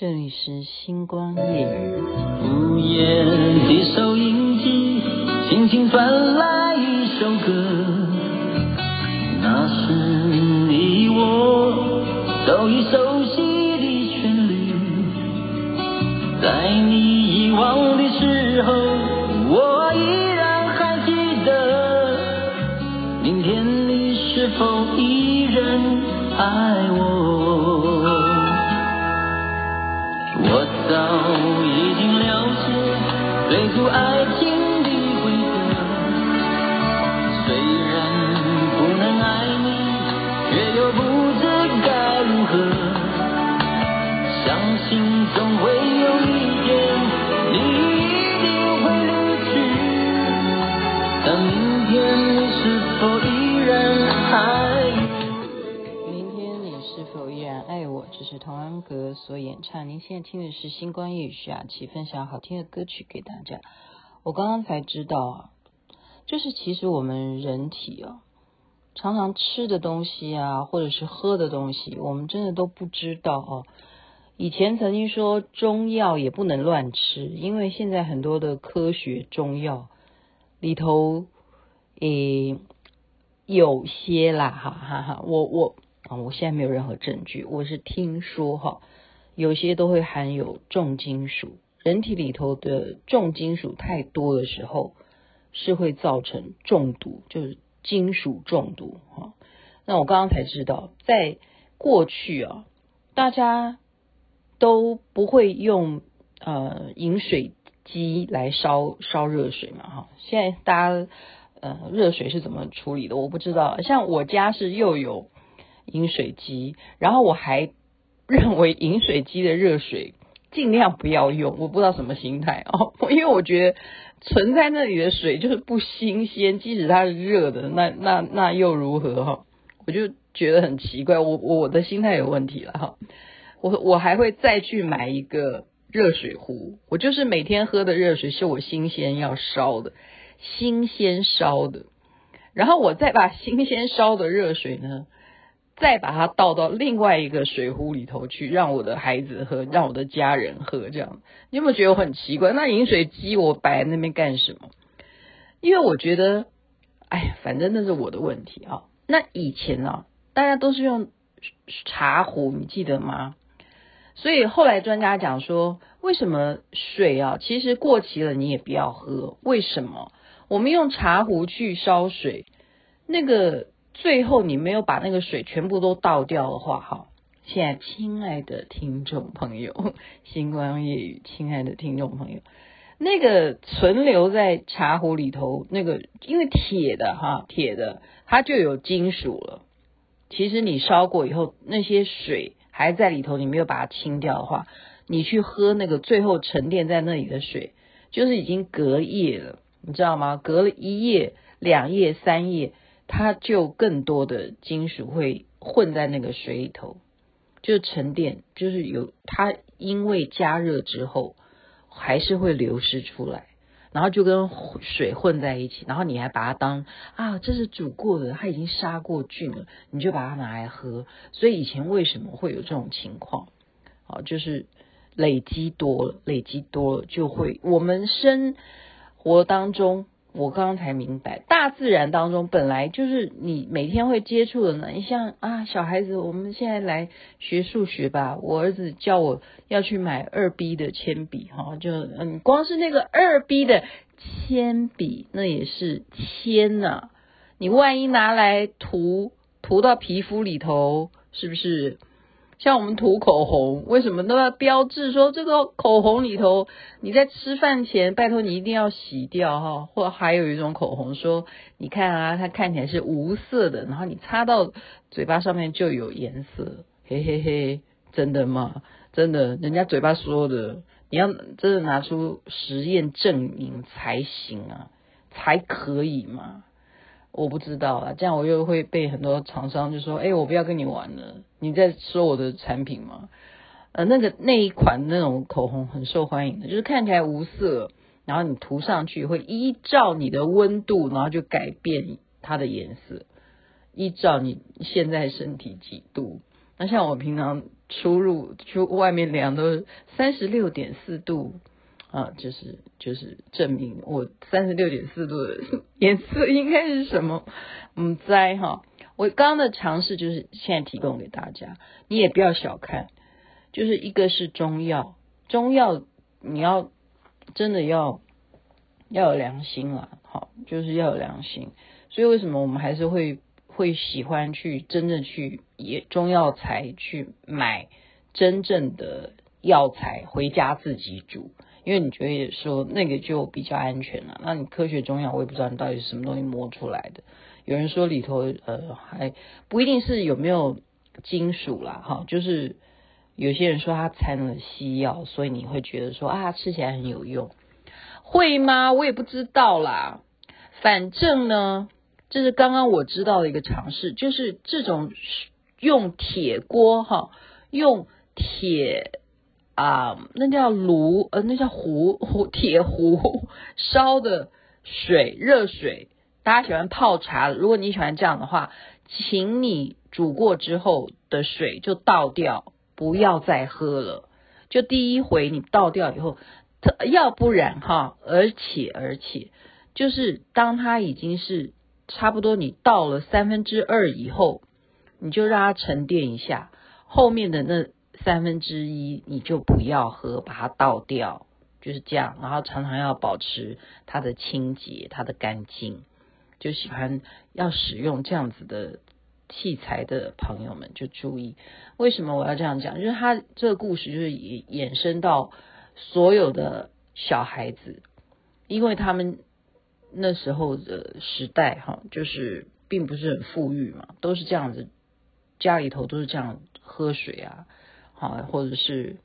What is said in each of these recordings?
这里是星光夜雨。午夜的收音机，轻轻传来心总会有一天，你一定会离去。但明天你是否依然爱我？明天你是否依然爱我？这是童安格所演唱。您现在听的是星光夜雨徐雅琪分享好听的歌曲给大家。我刚刚才知道啊，就是其实我们人体啊，常常吃的东西啊，或者是喝的东西，我们真的都不知道哦。以前曾经说中药也不能乱吃，因为现在很多的科学中药里头，诶，有些啦，哈哈哈，我我啊，我现在没有任何证据，我是听说哈，有些都会含有重金属。人体里头的重金属太多的时候，是会造成中毒，就是金属中毒哈。那我刚刚才知道，在过去啊，大家都不会用呃饮水机来烧烧热水嘛哈。现在大家呃热水是怎么处理的？我不知道。像我家是又有饮水机，然后我还认为饮水机的热水。尽量不要用，我不知道什么心态哦，因为我觉得存在那里的水就是不新鲜，即使它是热的，那那那又如何哈？我就觉得很奇怪，我我的心态有问题了哈。我我还会再去买一个热水壶，我就是每天喝的热水是我新鲜要烧的，新鲜烧的，然后我再把 新鲜烧的热水呢。再把它倒到另外一个水壶里头去，让我的孩子喝，让我的家人喝，这样你有没有觉得我很奇怪？那饮水机我摆在那边干什么？因为我觉得，哎呀，反正那是我的问题啊。那以前、啊，大家都是用茶壶，你记得吗？所以后来专家讲说，为什么水啊，其实过期了你也不要喝？为什么？我们用茶壶去烧水，那个。最后你没有把那个水全部都倒掉的话，哈，现在亲爱的听众朋友，星光夜雨，亲爱的听众朋友，那个存留在茶壶里头，那个因为铁的哈，铁的它就有金属了。其实你烧过以后，那些水还在里头，你没有把它清掉的话，你去喝那个最后沉淀在那里的水，就是已经隔夜了，你知道吗？隔了一夜、两夜、三夜。它就更多的金属会混在那个水里头，就沉淀，就是有它因为加热之后还是会流失出来，然后就跟水混在一起，然后你还把它当啊，这是煮过的，它已经杀过菌了，你就把它拿来喝。所以以前为什么会有这种情况？啊，就是累积多了，累积多了就会我们生活当中。我刚刚才明白，大自然当中本来就是你每天会接触的呢。你像啊，小孩子，我们现在来学数学吧。我儿子叫我要去买二 B 的铅笔，哈，就嗯，光是那个二 B 的铅笔，那也是铅呐。你万一拿来涂涂到皮肤里头，是不是？像我们涂口红，为什么都要标志说这个口红里头，你在吃饭前拜托你一定要洗掉哈，或还有一种口红说，你看啊，它看起来是无色的，然后你擦到嘴巴上面就有颜色，嘿嘿嘿，真的吗？真的，人家嘴巴说的，你要真的拿出实验证明才行啊，才可以嘛。我不知道啊，这样我又会被很多厂商就说：“哎，我不要跟你玩了，你在说我的产品吗？”呃，那个那一款那种口红很受欢迎的，就是看起来无色，然后你涂上去会依照你的温度，然后就改变它的颜色，依照你现在身体几度。那像我平常出入去外面量都三十六点四度啊，就是就是证明我三十六点四度的 颜色应该是什么？嗯，在哈，我刚刚的尝试就是现在提供给大家，你也不要小看，就是一个是中药，中药你要真的要要有良心啊，好，就是要有良心，所以为什么我们还是会。会喜欢去真正去也中药材去买真正的药材回家自己煮，因为你觉得说那个就比较安全了。那你科学中药我也不知道你到底是什么东西磨出来的。有人说里头呃还不一定是有没有金属啦哈，就是有些人说它掺了西药，所以你会觉得说啊吃起来很有用，会吗？我也不知道啦，反正呢。这是刚刚我知道的一个尝试，就是这种用铁锅哈，用铁啊，那叫炉呃，那叫壶壶 铁壶烧的水，热水，大家喜欢泡茶，如果你喜欢这样的话，请你煮过之后的水就倒掉，不要再喝了。就第一回你倒掉以后，它要不然哈，而且而且，就是当它已经是。差不多你倒了三分之二以后，你就让它沉淀一下，后面的那三分之一你就不要喝，把它倒掉，就是这样。然后常常要保持它的清洁、它的干净。就喜欢要使用这样子的器材的朋友们就注意，为什么我要这样讲？就是他这个故事就是衍衍生到所有的小孩子，因为他们。那时候的时代，哈，就是并不是很富裕嘛，都是这样子，家里头都是这样喝水啊，好，或者是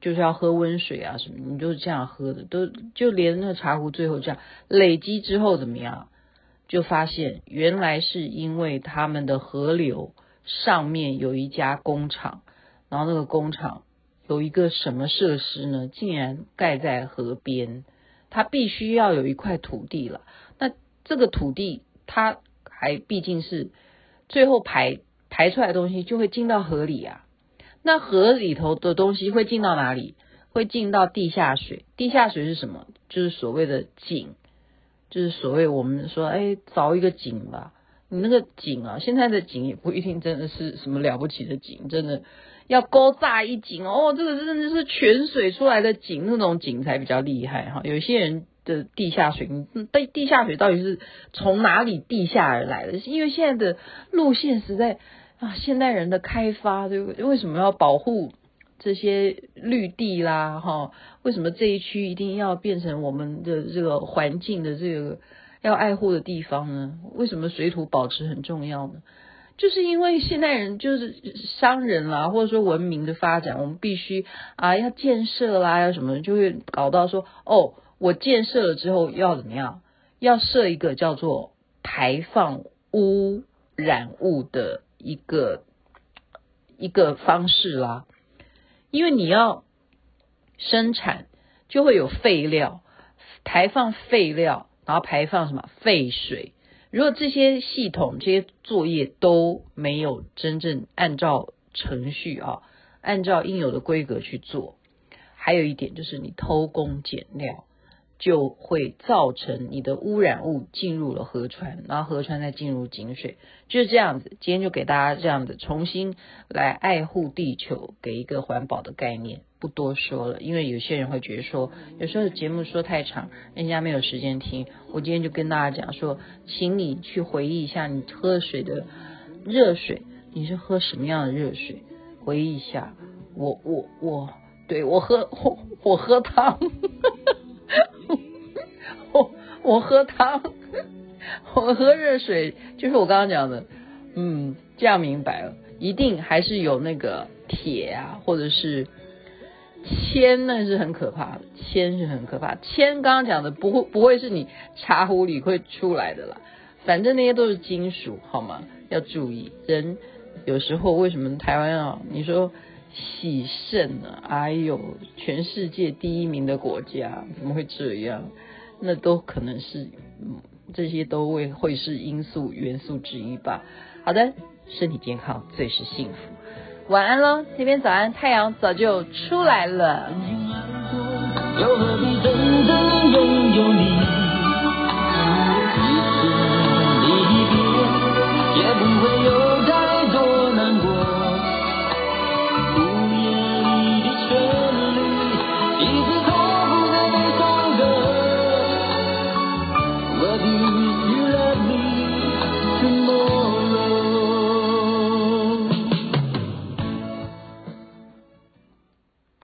就是要喝温水啊什么，你就是这样喝的，都就连那茶壶最后这样累积之后怎么样，就发现原来是因为他们的河流上面有一家工厂，然后那个工厂有一个什么设施呢？竟然盖在河边。它必须要有一块土地了，那这个土地它还毕竟是最后排排出来的东西就会进到河里啊，那河里头的东西会进到哪里？会进到地下水。地下水是什么？就是所谓的井，就是所谓我们说，哎，凿一个井吧。你那个井啊，现在的井也不一定真的是什么了不起的井，真的。要勾炸一井哦，这个真的是泉水出来的井，那种井才比较厉害哈。有些人的地下水，地地下水到底是从哪里地下而来的？因为现在的路线实在啊，现代人的开发，对？为什么要保护这些绿地啦？哈，为什么这一区一定要变成我们的这个环境的这个要爱护的地方呢？为什么水土保持很重要呢？就是因为现代人就是商人啦，或者说文明的发展，我们必须啊要建设啦，要什么，就会搞到说哦，我建设了之后要怎么样？要设一个叫做排放污染物的一个一个方式啦，因为你要生产就会有废料，排放废料，然后排放什么废水。如果这些系统、这些作业都没有真正按照程序啊，按照应有的规格去做，还有一点就是你偷工减料，就会造成你的污染物进入了河川，然后河川再进入井水，就是这样子。今天就给大家这样子重新来爱护地球，给一个环保的概念。不多说了，因为有些人会觉得说，有时候节目说太长，人家没有时间听。我今天就跟大家讲说，请你去回忆一下你喝水的热水，你是喝什么样的热水？回忆一下，我我我，对，我喝我我喝汤，我喝汤，我喝热水，就是我刚刚讲的，嗯，这样明白了，一定还是有那个铁啊，或者是。铅那是很可怕的，铅是很可怕。铅刚刚讲的不会不会是你茶壶里会出来的啦，反正那些都是金属，好吗？要注意。人有时候为什么台湾啊？你说洗肾呢？哎呦，全世界第一名的国家怎么会这样？那都可能是，嗯，这些都会会是因素元素之一吧。好的，身体健康最是幸福。晚安喽，那边早安，太阳早就出来了。